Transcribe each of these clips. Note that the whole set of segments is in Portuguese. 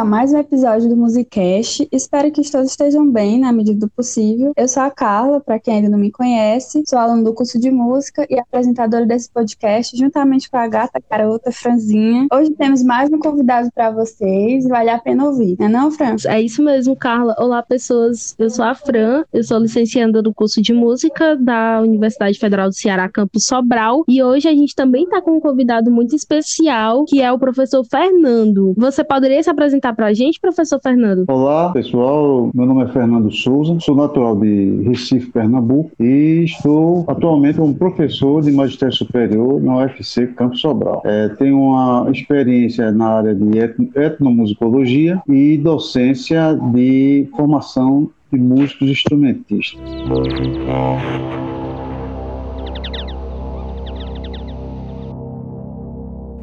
A mais um episódio do Musicast. Espero que todos estejam bem na medida do possível. Eu sou a Carla, para quem ainda não me conhece, sou aluna do curso de música e apresentadora desse podcast, juntamente com a gata carota Franzinha. Hoje temos mais um convidado para vocês, vale a pena ouvir, não é não, Fran? É isso mesmo, Carla. Olá, pessoas. Eu sou a Fran, eu sou licencianda do curso de música da Universidade Federal do Ceará, campus Sobral, e hoje a gente também está com um convidado muito especial, que é o professor Fernando. Você pode poderia se apresentar para a gente, professor Fernando? Olá, pessoal. Meu nome é Fernando Souza, sou natural de Recife, Pernambuco e estou atualmente como professor de magistério superior na UFC Campo Sobral. É, tenho uma experiência na área de etnomusicologia e docência de formação de músicos instrumentistas.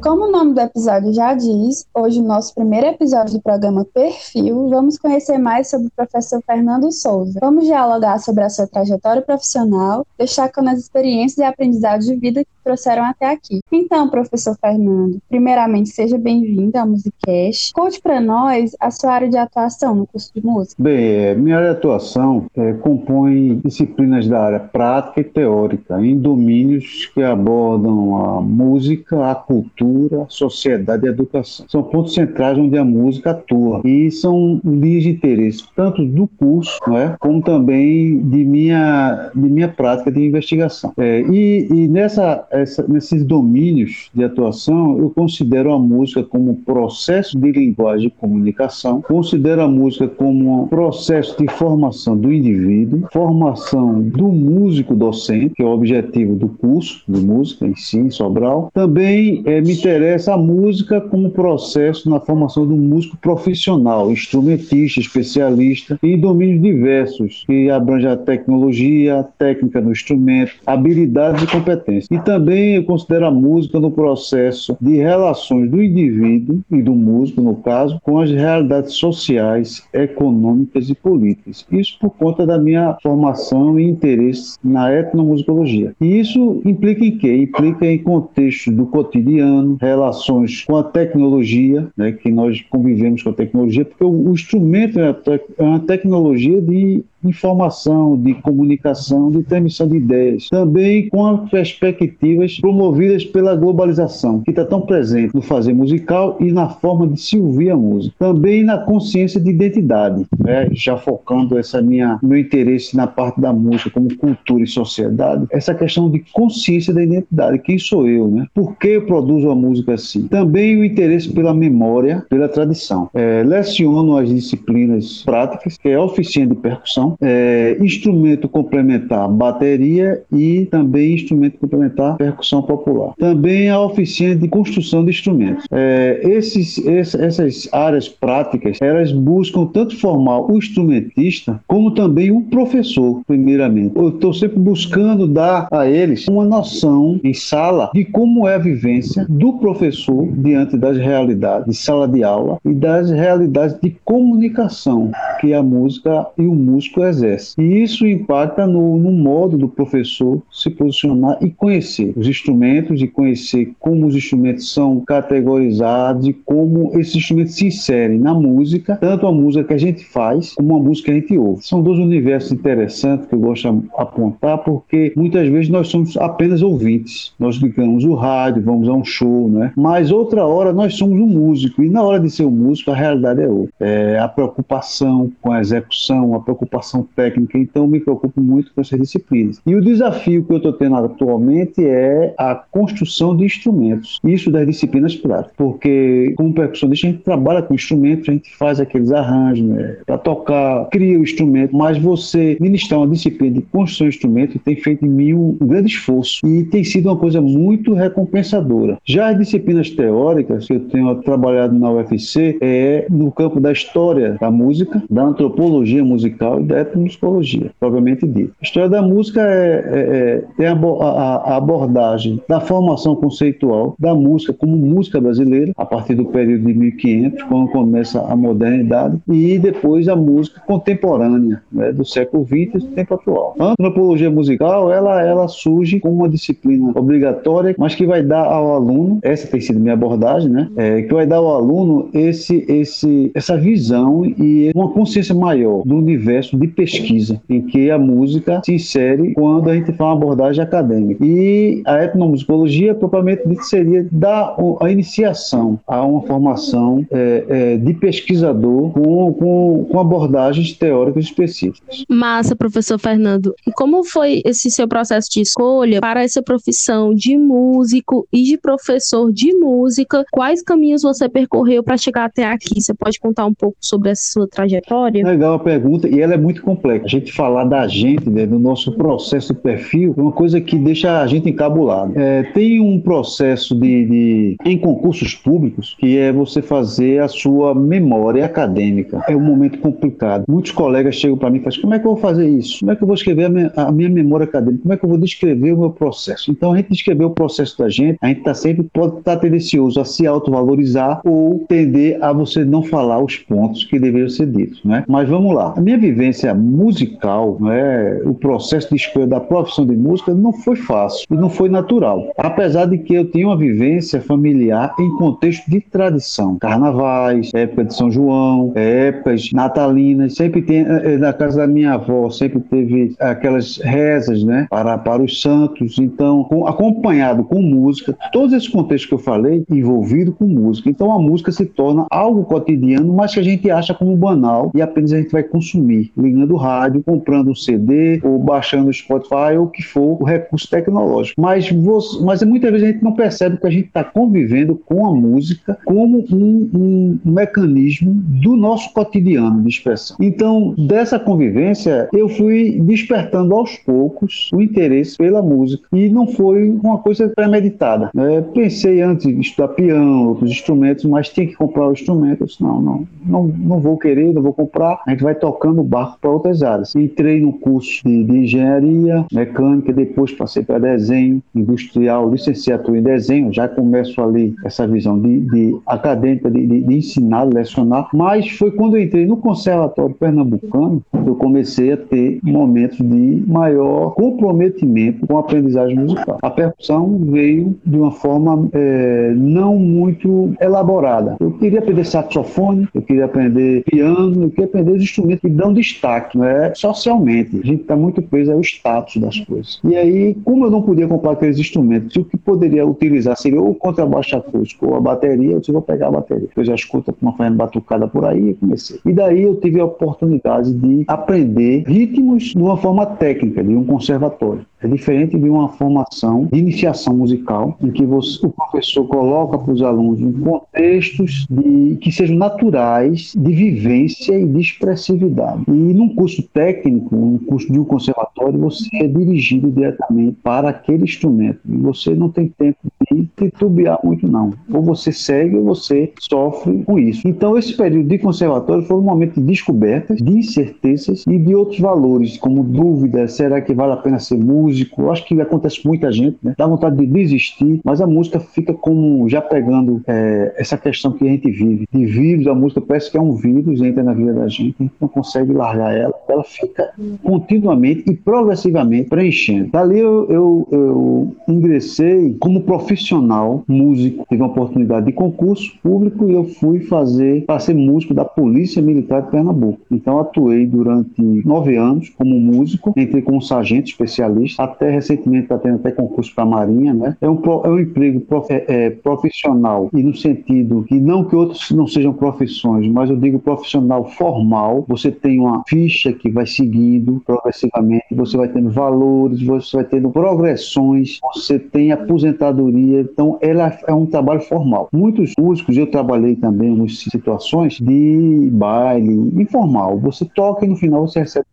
Como o nome do episódio já diz, hoje, no nosso primeiro episódio do programa Perfil, vamos conhecer mais sobre o professor Fernando Souza. Vamos dialogar sobre a sua trajetória profissional, destacando as experiências e aprendizados de vida que trouxeram até aqui. Então, professor Fernando, primeiramente, seja bem-vindo ao Musicast. Conte para nós a sua área de atuação no curso de música. Bem, é, minha área de atuação é, compõe disciplinas da área prática e teórica, em domínios que abordam a música, a cultura, cultura, sociedade e educação. São pontos centrais onde a música atua e são linhas de interesse tanto do curso, não é, como também de minha de minha prática de investigação. É, e, e nessa essa, nesses domínios de atuação eu considero a música como processo de linguagem e comunicação, considero a música como um processo de formação do indivíduo, formação do músico docente, que é o objetivo do curso de música em si, em Sobral. Também é, me interessa a música como processo na formação do músico profissional, instrumentista, especialista, em domínios diversos, que abrange a tecnologia, a técnica do instrumento, habilidades e competências. E também eu considero a música no processo de relações do indivíduo e do músico, no caso, com as realidades sociais, econômicas e políticas. Isso por conta da minha formação e interesse na etnomusicologia. E isso implica em quê? Implica em contexto do cotidiano, relações com a tecnologia, né, que nós convivemos com a tecnologia, porque o, instrumento é, é uma tecnologia de informação, de comunicação, de transmissão de ideias. Também com as perspectivas promovidas pela globalização, que está tão presente no fazer musical e na forma de se ouvir a música. Também na consciência de identidade, né? já focando essa minha meu interesse na parte da música como cultura e sociedade, essa questão de consciência da identidade, quem sou eu, né? Por que eu produzo a música assim? Também o interesse pela memória, pela tradição. É, leciono as disciplinas práticas, que é oficina de percussão, é, instrumento complementar bateria e também instrumento complementar percussão popular. Também a oficina de construção de instrumentos. É, esses, essas áreas práticas, elas buscam tanto formar o instrumentista como também o professor, primeiramente. Eu estou sempre buscando dar a eles uma noção em sala de como é a vivência do professor diante das realidades de sala de aula e das realidades de comunicação que a música e o músico exerce. E isso impacta no, no modo do professor se posicionar e conhecer os instrumentos, e conhecer como os instrumentos são categorizados e como esses instrumentos se inserem na música, tanto a música que a gente faz como a música que a gente ouve. São dois universos interessantes que eu gosto de apontar, porque muitas vezes nós somos apenas ouvintes. Nós ligamos o rádio, vamos a um show, né? Mas outra hora nós somos um músico, e na hora de ser um músico a realidade é outra. É a preocupação com a execução, a preocupação técnica, então me preocupo muito com essas disciplinas. E o desafio que eu estou tendo atualmente é a construção de instrumentos, isso das disciplinas práticas, porque como percussionista a gente trabalha com instrumentos, a gente faz aqueles arranjos né, para tocar, cria o instrumento, mas você ministrar uma disciplina de construção de instrumento tem feito em mim um grande esforço e tem sido uma coisa muito recompensadora. Já as disciplinas teóricas que eu tenho trabalhado na UFC é no campo da história da música, da antropologia musical e da etnomusicologia, propriamente dito. A história da música é, é, é tem a, a, a, abordagem da formação conceitual da música como música brasileira, a partir do período de 1500, quando começa a modernidade, e depois a música contemporânea, né, do século XX e do tempo atual. A antropologia musical, ela, ela surge como uma disciplina obrigatória, mas que vai dar ao aluno, essa tem sido minha abordagem, né, é, que vai dar ao aluno esse, esse, essa visão e uma consciência maior do universo de pesquisa em que a música se insere quando a gente faz uma abordagem acadêmica. E a etnomusicologia, propriamente dito, seria dar a iniciação a uma formação é, é, de pesquisador com, com, com abordagens teóricas específicas. Massa, professor Fernando. Como foi esse seu processo de escolha para essa profissão de músico e de professor de música? Quais caminhos você percorreu para chegar até aqui? Você pode contar um pouco sobre essa sua trajetória? Legal a pergunta, e ela é muito complexa. A gente falar da gente, né, do nosso processo de perfil, é uma coisa que deixa a gente encabulado. É, tem um processo de, de, em concursos públicos que é você fazer a sua memória acadêmica. É um momento complicado. Muitos colegas chegam para mim e falam: como é que eu vou fazer isso? Como é que eu vou escrever a minha, a minha memória acadêmica? Como é que eu vou descrever o meu processo? Então, a gente descrever o processo da gente, a gente tá sempre pode estar tá tendencioso a se autovalorizar ou tender a você não falar os pontos que deveriam ser ditos. Né? Mas vamos lá. A minha vivência musical, né, o processo de escolha da profissão de música não foi fácil e não foi natural. Apesar de que eu tinha uma vivência familiar em contexto de tradição. Carnavais, época de São João, épocas natalinas, sempre tem, eh, eh, na casa da minha avó, sempre teve aquelas rezas, né, para, para os santos. Então, com, acompanhado com música, todos esses contextos que eu falei, envolvido com música. Então, a música se torna algo cotidiano, mas que a gente acha como banal e apenas a gente vai consumir, ligando rádio, comprando um CD ou baixando o Spotify ou o que for o recurso tecnológico. Mas, você, mas muitas vezes a gente não percebe que a gente está convivendo com a música como um, um mecanismo do nosso cotidiano de expressão. Então, dessa convivência, eu fui despertando aos poucos o interesse pela música e não foi uma coisa premeditada. Né? Pensei antes de estudar piano, outros instrumentos, mas tinha que comprar o instrumento. Eu disse, não, não, não, não vou querer, não vou comprar. A gente vai tocando o barco para outras áreas. Entrei no curso de, de engenharia mecânica, depois passei para desenho industrial, licenciatura em desenho. Já começo ali essa visão de, de acadêmica, de, de, de ensinar, lecionar. Mas foi quando eu entrei no Conservatório Pernambucano que eu comecei a ter momentos de maior comprometimento com a aprendizagem musical. A percussão veio de uma forma é, não muito elaborada. Eu queria aprender saxofone, eu queria aprender piano, eu queria aprender os instrumentos que dão destaque, né? socialmente. A gente está muito preso ao status das coisas. E aí, como eu não podia comprar aqueles instrumentos, o que poderia utilizar seria ou o contrabaixo acústico ou a bateria, eu disse, vou pegar a bateria. Eu já escuto uma fazendo batucada por aí e comecei. E daí eu tive a oportunidade de aprender ritmos de uma forma técnica, de um conservatório. É diferente de uma formação de iniciação musical, em que você, o professor coloca para os alunos contextos de, que sejam naturais de vivência e de expressividade. E num curso técnico, um curso de um conservatório, você é dirigido diretamente para aquele instrumento. E você não tem tempo de titubear muito, não. Ou você segue ou você sofre com isso. Então, esse período de conservatório foi um momento de descobertas, de incertezas e de outros valores, como dúvidas: será que vale a pena ser músico? Músico, eu acho que acontece com muita gente, né? Dá vontade de desistir, mas a música fica como já pegando é, essa questão que a gente vive. De vírus, a música parece que é um vírus, entra na vida da gente, a gente não consegue largar ela, ela fica continuamente e progressivamente preenchendo. Dali eu, eu, eu ingressei como profissional músico, tive uma oportunidade de concurso público e eu fui fazer para ser músico da Polícia Militar de Pernambuco. Então atuei durante nove anos como músico, entrei como sargento especialista até recentemente está tendo até concurso para a Marinha, né? É um, é um emprego prof, é, profissional e no sentido que não que outros não sejam profissões, mas eu digo profissional formal. Você tem uma ficha que vai seguindo progressivamente, você vai tendo valores, você vai tendo progressões, você tem aposentadoria. Então, ela é um trabalho formal. Muitos músicos, eu trabalhei também em situações de baile informal. Você toca e no final você recebe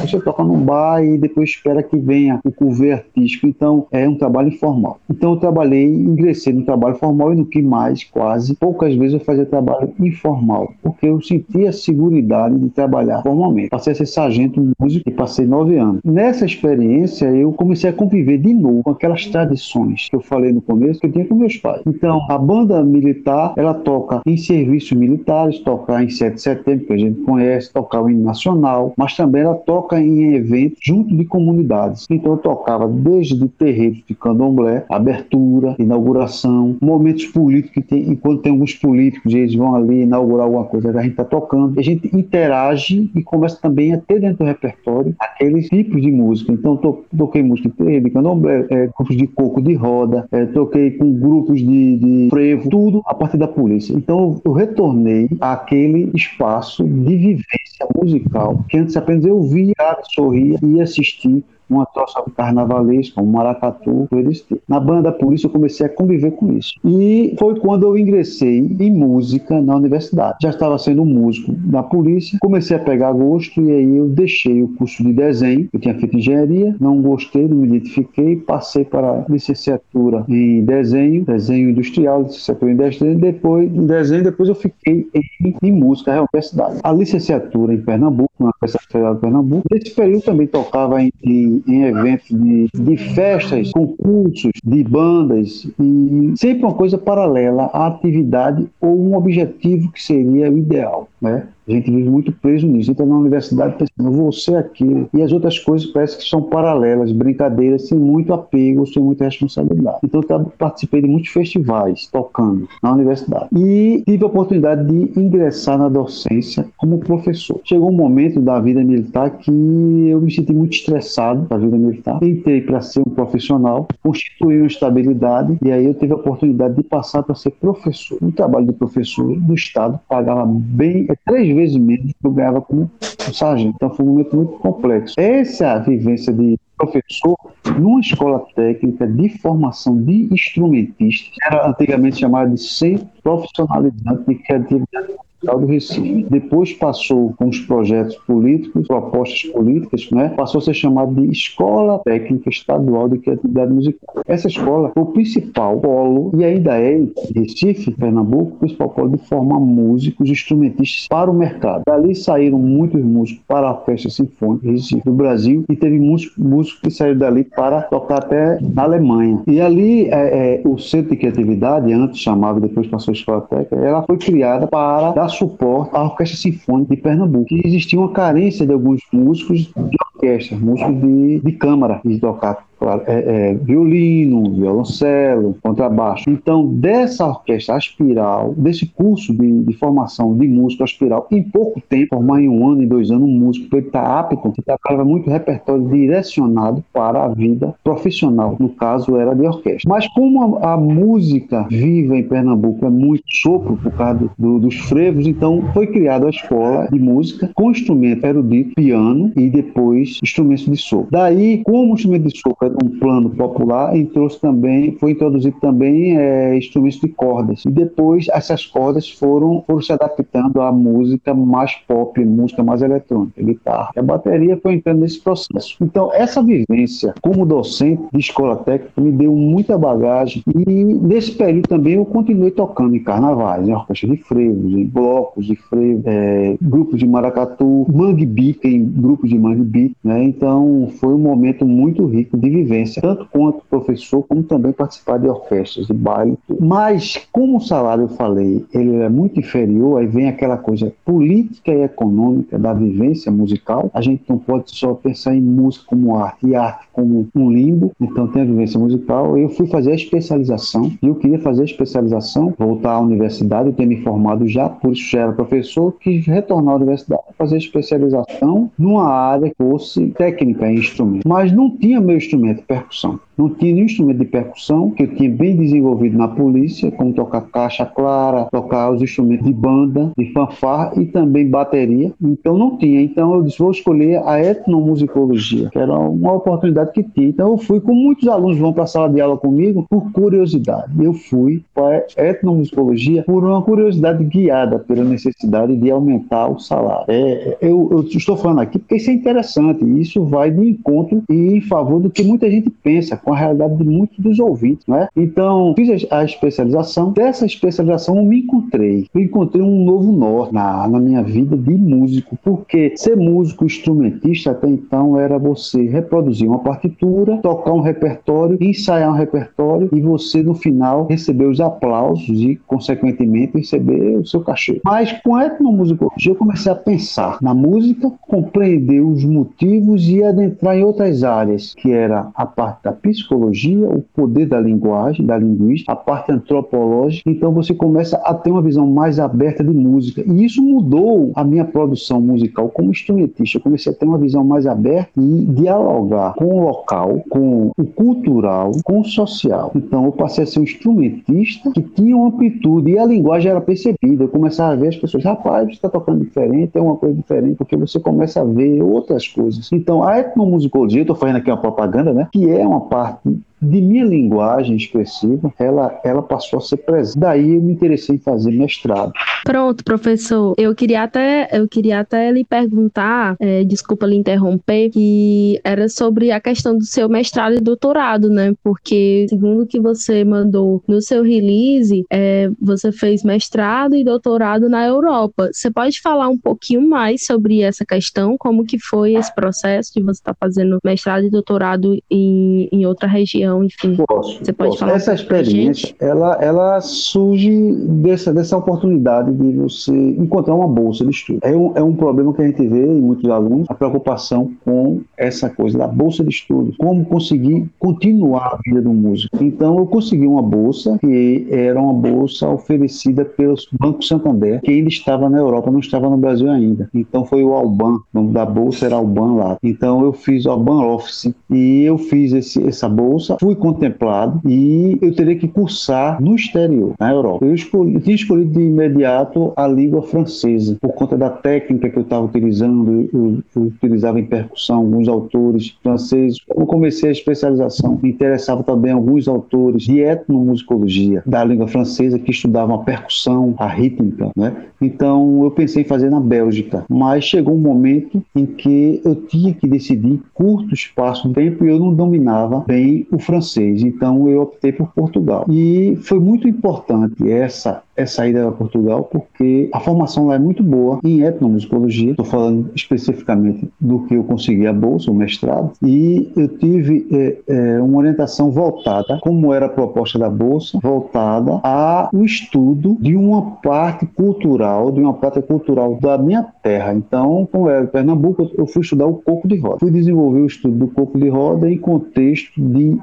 Você toca num baile e depois espera que venha o couvê artístico, então é um trabalho informal. Então eu trabalhei, ingressei no trabalho formal e no que mais, quase, poucas vezes eu fazia trabalho informal, porque eu sentia a segurança de trabalhar formalmente. Passei a ser sargento músico e passei nove anos. Nessa experiência eu comecei a conviver de novo com aquelas tradições que eu falei no começo que eu tinha com meus pais. Então a banda militar ela toca em serviços militares, toca em 7 de setembro, que a gente conhece, toca o hino nacional, mas também ela toca em eventos junto de comunidades. Então eu tocava desde terreiros de candomblé, abertura, inauguração, momentos políticos que tem, enquanto tem alguns políticos eles vão ali inaugurar alguma coisa, a gente está tocando. A gente interage e começa também a ter dentro do repertório aqueles tipos de música. Então to, toquei música de terreiro, de candomblé, é, grupos de coco de roda, é, toquei com grupos de, de frevo, tudo a partir da polícia. Então eu retornei àquele espaço de vivência musical que antes apenas eu via, sorria e assistia uma troça carnavalesca, um maracatu, eles Na banda da polícia eu comecei a conviver com isso. E foi quando eu ingressei em música na universidade. Já estava sendo músico da polícia, comecei a pegar gosto e aí eu deixei o curso de desenho, eu tinha feito engenharia, não gostei, não me identifiquei, passei para licenciatura em desenho, desenho industrial, licenciatura em desenho, depois em desenho, depois eu fiquei em, em música na universidade. A licenciatura em Pernambuco, na Universidade Federal de Pernambuco, nesse período também tocava em, em em, eventos de, de festas, concursos, de bandas, e sempre uma coisa paralela à atividade ou um objetivo que seria o ideal. Né? A gente vive muito preso nisso. Entra na universidade pensando, ser aquilo. E as outras coisas parecem que são paralelas, brincadeiras, sem muito apego, sem muita responsabilidade. Então, eu participei de muitos festivais, tocando na universidade. E tive a oportunidade de ingressar na docência como professor. Chegou um momento da vida militar que eu me senti muito estressado da vida militar. Entrei para ser um profissional, constituí uma estabilidade, e aí eu tive a oportunidade de passar para ser professor. O trabalho de professor do Estado pagava bem é três vezes menos que eu ganhava como sargento. Então foi um momento muito complexo. Essa vivência de professor numa escola técnica de formação de instrumentistas, era antigamente chamada de centro profissionalizante de criatividade do Recife. Depois passou com os projetos políticos, propostas políticas, né? passou a ser chamado de Escola Técnica Estadual de Criatividade Musical. Essa escola foi o principal polo, e ainda é em Recife, Pernambuco, o principal polo de formar músicos, instrumentistas para o mercado. Dali saíram muitos músicos para a Orquestra Sinfônica Recife do Brasil e teve músicos, músicos que saíram dali para tocar até na Alemanha. E ali é, é, o Centro de Criatividade, antes chamado, depois passou a Escola Técnica, ela foi criada para dar suporte à Orquestra Sinfônica de Pernambuco. E existia uma carência de alguns músicos de orquestra, músicos de, de câmara, de tocar claro, é, é, violino, violoncelo, contrabaixo. Então, dessa orquestra aspiral, desse curso de, de, formação de músico aspiral, em pouco tempo, formar em um ano, em dois anos, um músico, ele está apto, ele trabalhava muito repertório direcionado para a vida profissional. No caso, era de orquestra. Mas como a, a música viva em Pernambuco é muito sopro por causa do, dos frevos, então foi criada a escola de música com instrumento erudito, piano e depois instrumentos de sopro. Daí, como o instrumento de sopro um plano popular, entrou também, foi introduzido também é, instrumentos de cordas. E depois essas cordas foram, foram se adaptando à música mais pop, música mais eletrônica, guitarra. E a bateria foi entrando nesse processo. Então, essa vivência como docente de escola técnica me deu muita bagagem e nesse período também eu continuei tocando em carnavais, em orquestra de frevos, em blocos de frevo, é, grupos de maracatu, mangue em grupos de mangue né? Então, foi um momento muito rico de vivência, tanto quanto professor, como também participar de orquestras, de baile. Mas, como o salário, eu falei, ele é muito inferior, aí vem aquela coisa política e econômica da vivência musical. A gente não pode só pensar em música como arte e arte como um limbo, então tem a vivência musical. Eu fui fazer a especialização e eu queria fazer a especialização, voltar à universidade, eu tinha me formado já, por isso já era professor, quis retornar à universidade, fazer a especialização numa área que fosse técnica em instrumento. Mas não tinha meu instrumento instrumento de percussão. Não tinha nenhum instrumento de percussão que eu tinha bem desenvolvido na polícia, como tocar caixa clara, tocar os instrumentos de banda, de fanfarra e também bateria. Então não tinha. Então eu disse, vou escolher a etnomusicologia, que era uma oportunidade que tinha. Então eu fui, com muitos alunos vão para a sala de aula comigo, por curiosidade. Eu fui para a etnomusicologia por uma curiosidade guiada pela necessidade de aumentar o salário. É, eu, eu estou falando aqui porque isso é interessante. Isso vai de encontro e em favor do que muita gente pensa, com a realidade de muitos dos ouvintes, não é? Então, fiz a especialização. Dessa especialização, eu me encontrei. Eu encontrei um novo norte na, na minha vida de músico, porque ser músico instrumentista até então era você reproduzir uma partitura, tocar um repertório, ensaiar um repertório e você, no final, receber os aplausos e, consequentemente, receber o seu cachê. Mas com a etnomusicologia, eu comecei a pensar na música, compreender os motivos e adentrar em outras áreas, que era a parte da psicologia, o poder da linguagem, da linguística, a parte antropológica. Então você começa a ter uma visão mais aberta de música. E isso mudou a minha produção musical como instrumentista. Eu comecei a ter uma visão mais aberta e dialogar com o local, com o cultural, com o social. Então eu passei a ser um instrumentista que tinha uma amplitude e a linguagem era percebida. Eu começava a ver as pessoas, rapaz, você está tocando diferente, é uma coisa diferente, porque você começa a ver outras coisas. Então a etnomusicologia, estou fazendo aqui uma propaganda, né, que é uma parte de minha linguagem expressiva, ela, ela passou a ser presente. Daí eu me interessei em fazer mestrado. Pronto, professor. Eu queria até, eu queria até lhe perguntar, é, desculpa lhe interromper, que era sobre a questão do seu mestrado e doutorado, né? Porque, segundo o que você mandou no seu release, é, você fez mestrado e doutorado na Europa. Você pode falar um pouquinho mais sobre essa questão? Como que foi esse processo de você estar tá fazendo mestrado e doutorado em, em outra região? Enfim. Posso, você pode posso. falar Essa experiência, ela, ela surge dessa, dessa oportunidade de você encontrar uma bolsa de estudo. É um, é um problema que a gente vê em muitos alunos, a preocupação com essa coisa da bolsa de estudo. Como conseguir continuar a vida do músico. Então, eu consegui uma bolsa, que era uma bolsa oferecida pelo Banco Santander, que ainda estava na Europa, não estava no Brasil ainda. Então, foi o Alban, o nome da bolsa era Alban lá. Então, eu fiz o Alban Office e eu fiz esse, essa bolsa fui contemplado e eu teria que cursar no exterior, na Europa. Eu, escolhi, tinha escolhido de imediato a língua francesa, por conta da técnica que eu estava utilizando, eu, eu, utilizava em percussão alguns autores franceses. Eu comecei a especialização, me interessava também alguns autores de etnomusicologia da língua francesa que estudavam a percussão, a rítmica, né? Então eu pensei em fazer na Bélgica, mas chegou um momento em que eu tinha que decidir curto espaço de tempo e eu não dominava bem o francês francês, então eu optei por Portugal. E foi muito importante essa essa ida a Portugal porque a formação lá é muito boa em etnomusicologia. Estou falando especificamente do que eu consegui a bolsa, o mestrado, e eu tive é, é, uma orientação voltada, como era a proposta da bolsa, voltada ao estudo de uma parte cultural, de uma parte cultural da minha terra. Então, como era Pernambuco, eu fui estudar o coco de roda. Fui desenvolver o estudo do coco de roda em contexto de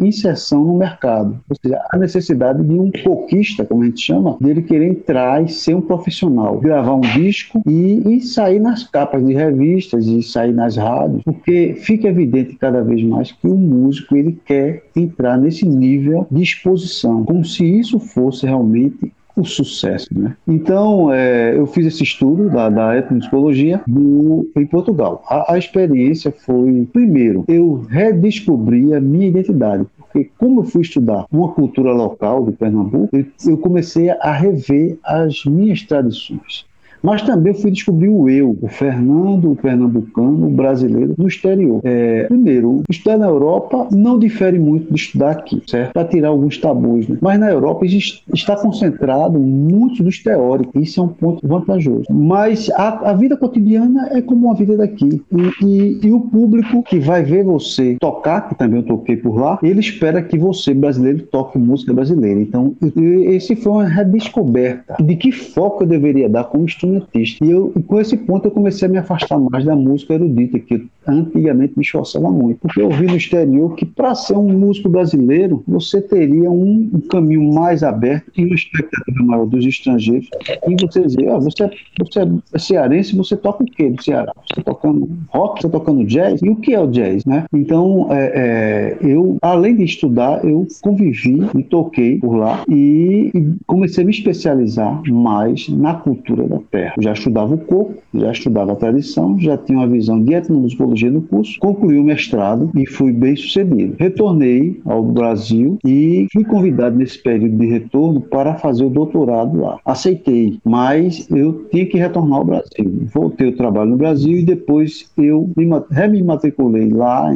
inserção no mercado, ou seja, a necessidade de um coquista, como a gente chama, dele querer entrar e ser um profissional, gravar um disco e, e sair nas capas de revistas e sair nas rádios, porque fica evidente cada vez mais que o músico ele quer entrar nesse nível de exposição, como se isso fosse realmente o sucesso. Né? Então, é, eu fiz esse estudo da, da etnomusicologia em Portugal. A, a, experiência foi, primeiro, eu redescobri a minha identidade. Porque como eu fui estudar uma cultura local de Pernambuco, eu, comecei a rever as minhas tradições. Mas também fui descobrir o eu, o Fernando, o pernambucano, o brasileiro no exterior. É, primeiro, estudar na Europa não difere muito de estudar aqui, certo? Para tirar alguns tabus, né? Mas na Europa está concentrado muito dos teóricos. Isso é um ponto vantajoso. Mas a, a vida cotidiana é como a vida daqui. E, e, e, o público que vai ver você tocar, que também eu toquei por lá, ele espera que você, brasileiro, toque música brasileira. Então, esse foi uma redescoberta de que foco eu deveria dar como instrumento instrumentista. E eu, com esse ponto, eu comecei a me afastar mais da música erudita, que antigamente me esforçava muito. Porque eu vi no exterior que, para ser um músico brasileiro, você teria um, um, caminho mais aberto e uma expectativa maior dos estrangeiros. E você dizer, ah, você, você é cearense, você toca o quê do Ceará? Você está tocando rock, você está tocando jazz? E o que é o jazz? Né? Então, é, é, eu, além de estudar, eu convivi e toquei por lá e, e comecei a me especializar mais na cultura da terra terra. Já estudava o coco, já estudava a tradição, já tinha uma visão de etnomusicologia no curso, concluí o mestrado e fui bem sucedido. Retornei ao Brasil e fui convidado nesse período de retorno para fazer o doutorado lá. Aceitei, mas eu tinha que retornar ao Brasil. Voltei ao trabalho no Brasil e depois eu me, rematriculei lá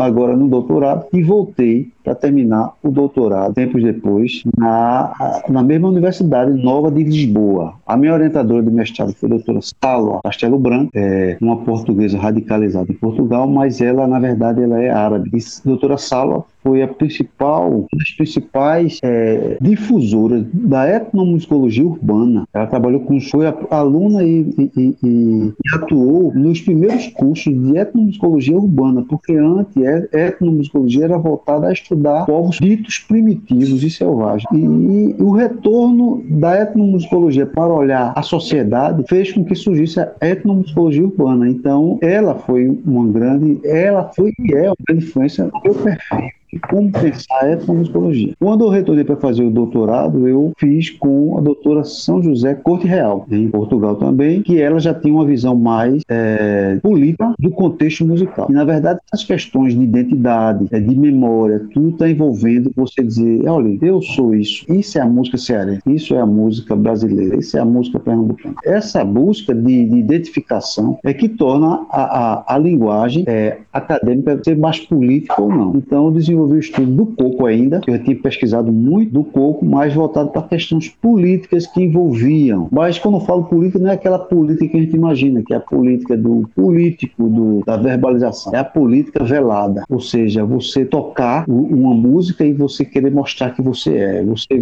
agora no doutorado e voltei para terminar o doutorado, tempos depois, na, na mesma Universidade Nova de Lisboa. A minha orientadora de mestrado foi a doutora Salwa Castelo Branco, é uma portuguesa radicalizada em Portugal, mas ela, na verdade, ela é árabe. E a doutora Salwa foi a principal, uma das principais é, difusoras da etnomusicologia urbana. Ela trabalhou com, foi aluna e, e, e, e, atuou nos primeiros cursos de etnomusicologia urbana, porque antes a etnomusicologia era voltada a estudar povos ditos primitivos e selvagens. E, o retorno da etnomusicologia para olhar a sociedade fez com que surgisse a etnomusicologia urbana. Então, ela foi uma grande, ela foi e é uma grande influência no meu perfil como pensar a etnomusicologia. Quando eu retornei para fazer o doutorado, eu fiz com a doutora São José Corte Real, em Portugal também, que ela já tinha uma visão mais é, política do contexto musical. E, na verdade, as questões de identidade, é, de memória, tudo está envolvendo você dizer, olha, eu sou isso, isso é a música cearense, isso é a música brasileira, isso é a música pernambucana. Essa busca de, de identificação é que torna a, a, a linguagem é, acadêmica ser mais política ou não. Então, eu desenvolvi o estudo do coco ainda, eu tinha pesquisado muito do coco, mais voltado para questões políticas que envolviam. Mas quando eu falo política, não é aquela política que a gente imagina, que é a política do político, do, da verbalização. É a política velada, ou seja, você tocar uma música e você querer mostrar que você é. Você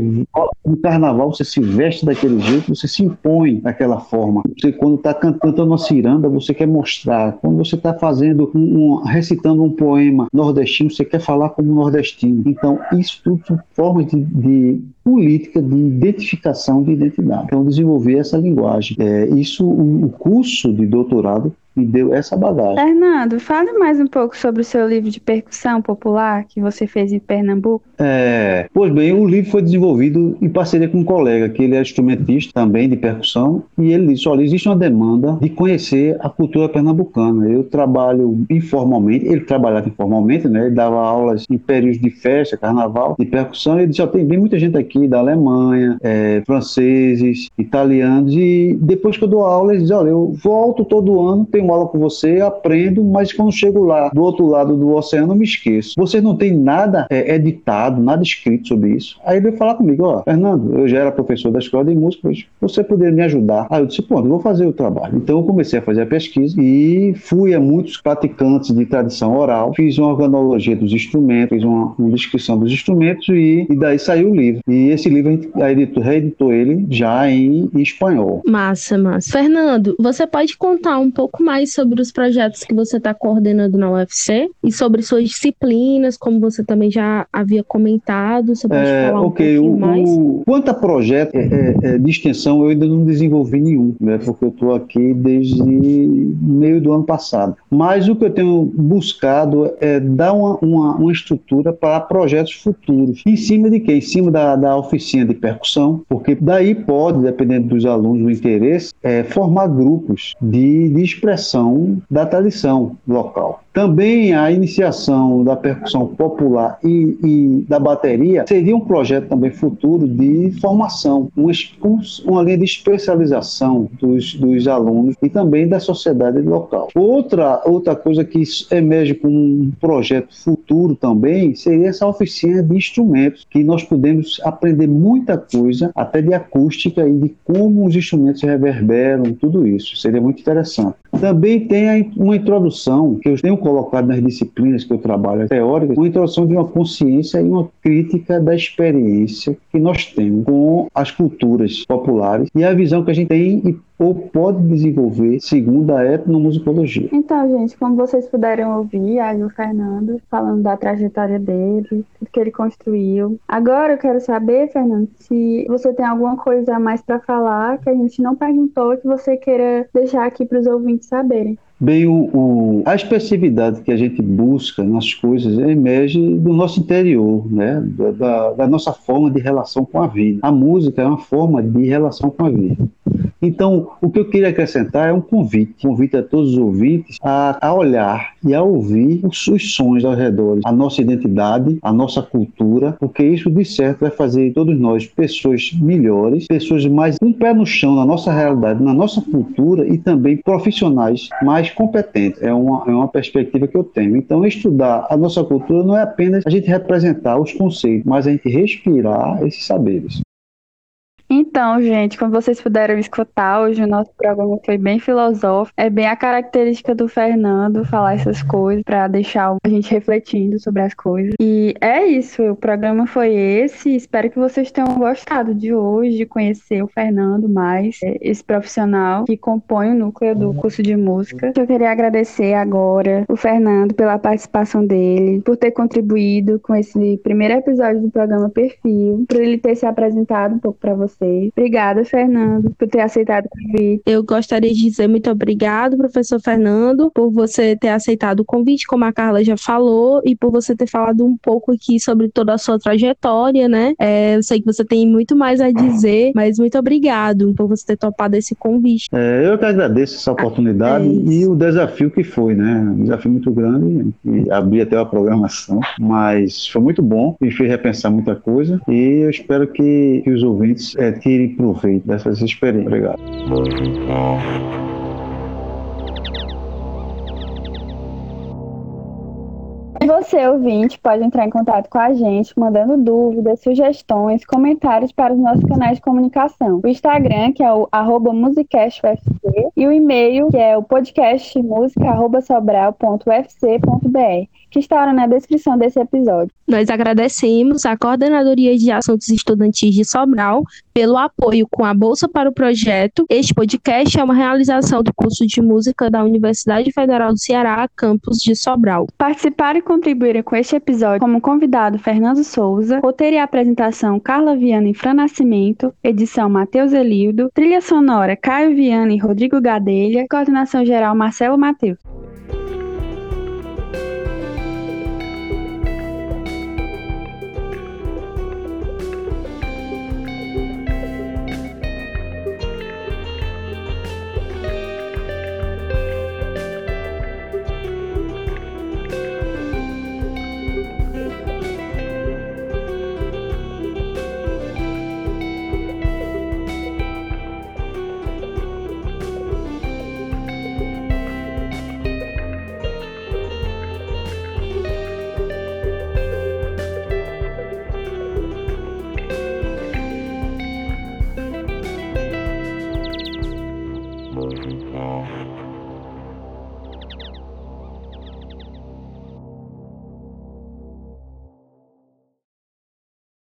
no carnaval você se veste daquele jeito, você se impõe daquela forma. Você quando está cantando uma ciranda, você quer mostrar. Quando você está fazendo um, um, recitando um poema nordestino, você quer falar como nordestino. Então, isso tudo são formas de, de política de identificação de identidade. Então, desenvolver essa linguagem. É, isso, o curso de doutorado me deu essa bagagem. Fernando, fale mais um pouco sobre o seu livro de percussão popular que você fez em Pernambuco. É, pois bem, o livro foi desenvolvido em parceria com um colega, que ele é instrumentista também de percussão, e ele disse: olha, existe uma demanda de conhecer a cultura pernambucana. Eu trabalho informalmente, ele trabalhava informalmente, né? Ele dava aulas em períodos de festa, carnaval, de percussão, e ele disse: ó, tem bem muita gente aqui da Alemanha, é, franceses, italianos, e depois que eu dou aula, ele diz: olha, eu volto todo ano, tenho tenho aula com você, aprendo, mas quando chego lá, do outro lado do oceano, me esqueço. Você não tem nada é, editado, nada escrito sobre isso. Aí ele veio falar comigo, ó, Fernando, eu já era professor da escola de música, você poderia me ajudar? Aí eu disse, eu vou fazer o trabalho. Então eu comecei a fazer a pesquisa e fui a muitos praticantes de tradição oral, fiz uma organologia dos instrumentos, fiz uma, uma descrição dos instrumentos e, e, daí saiu o livro. E esse livro a gente reeditou ele já em, em espanhol. Massa, massa. Fernando, você pode contar um pouco mais mais sobre os projetos que você está coordenando na UFC e sobre suas disciplinas, como você também já havia comentado. Você pode é, falar um okay, pouquinho o, mais? O, quanto a projeto é, é, é, de extensão, eu ainda não desenvolvi nenhum, né, porque eu estou aqui desde meio do ano passado. Mas o que eu tenho buscado é dar uma, uma, uma estrutura para projetos futuros. Em cima de quê? Em cima da, da oficina de percussão, porque daí pode, dependendo dos alunos, do interesse, é, formar grupos de, de expressão da tradição local. Também a iniciação da percussão popular e, e da bateria seria um projeto também futuro de formação, uma, uma linha de especialização dos, dos alunos e também da sociedade local. Outra, outra coisa que emerge como um projeto futuro também seria essa oficina de instrumentos, que nós podemos aprender muita coisa, até de acústica e de como os instrumentos reverberam, tudo isso. Seria muito interessante. Também tem uma introdução que eu tenho colocado nas disciplinas que eu trabalho teóricas, uma introdução de uma consciência e uma crítica da experiência que nós temos com as culturas populares e a visão que a gente tem e ou pode desenvolver segundo a etnomusicologia. Então, gente, como vocês puderam ouvir, aí o Fernando falando da trajetória dele, tudo que ele construiu. Agora eu quero saber, Fernando, se você tem alguma coisa a mais para falar que a gente não perguntou que você queira deixar aqui para os ouvintes saberem. Bem, o, o, a expressividade que a gente busca nas coisas emerge do nosso interior, né? Da, da, nossa forma de relação com a vida. A música é uma forma de relação com a vida. Então, o que eu queria acrescentar é um convite, convite a todos os ouvintes a, a olhar e a ouvir os, os sons ao redor, a nossa identidade, a nossa cultura, porque isso de certo vai fazer todos nós pessoas melhores, pessoas mais um pé no chão na nossa realidade, na nossa cultura e também profissionais mais competentes. É uma, é uma perspectiva que eu tenho. Então, estudar a nossa cultura não é apenas a gente representar os conceitos, mas a gente respirar esses saberes. Então, gente, como vocês puderam escutar, hoje o nosso programa foi bem filosófico. É bem a característica do Fernando falar essas coisas para deixar a gente refletindo sobre as coisas. E é isso, o programa foi esse. Espero que vocês tenham gostado de hoje, de conhecer o Fernando mais, é, esse profissional que compõe o núcleo do curso de música. Eu queria agradecer agora o Fernando pela participação dele, por ter contribuído com esse primeiro episódio do programa Perfil, por ele ter se apresentado um pouco para vocês vocês. Obrigada, Fernando, por ter aceitado o convite. Eu gostaria de dizer muito obrigado, professor Fernando, por você ter aceitado o convite, como a Carla já falou, e por você ter falado um pouco aqui sobre toda a sua trajetória, né? É, eu sei que você tem muito mais a dizer, mas muito obrigado por você ter topado esse convite. É, eu que agradeço essa oportunidade é e o desafio que foi, né? Um desafio muito grande, e abrir até a programação, mas foi muito bom, me fez repensar muita coisa e eu espero que, que os ouvintes tirem proveito dessas experiências. Obrigado. Você, ouvinte, pode entrar em contato com a gente, mandando dúvidas, sugestões, comentários para os nossos canais de comunicação. O Instagram, que é o arroba musicastufc, e o e-mail, que é o podcastmusica.sobral.ufc.br que estará na descrição desse episódio. Nós agradecemos à Coordenadoria de Assuntos Estudantis de Sobral pelo apoio com a Bolsa para o Projeto. Este podcast é uma realização do curso de música da Universidade Federal do Ceará, campus de Sobral. Participaram e contribuíram com este episódio como convidado Fernando Souza, roteiro e apresentação Carla Viana e Fran Nascimento, edição Matheus Elildo, trilha sonora Caio Viana e Rodrigo Gadelha, coordenação geral Marcelo Matheus.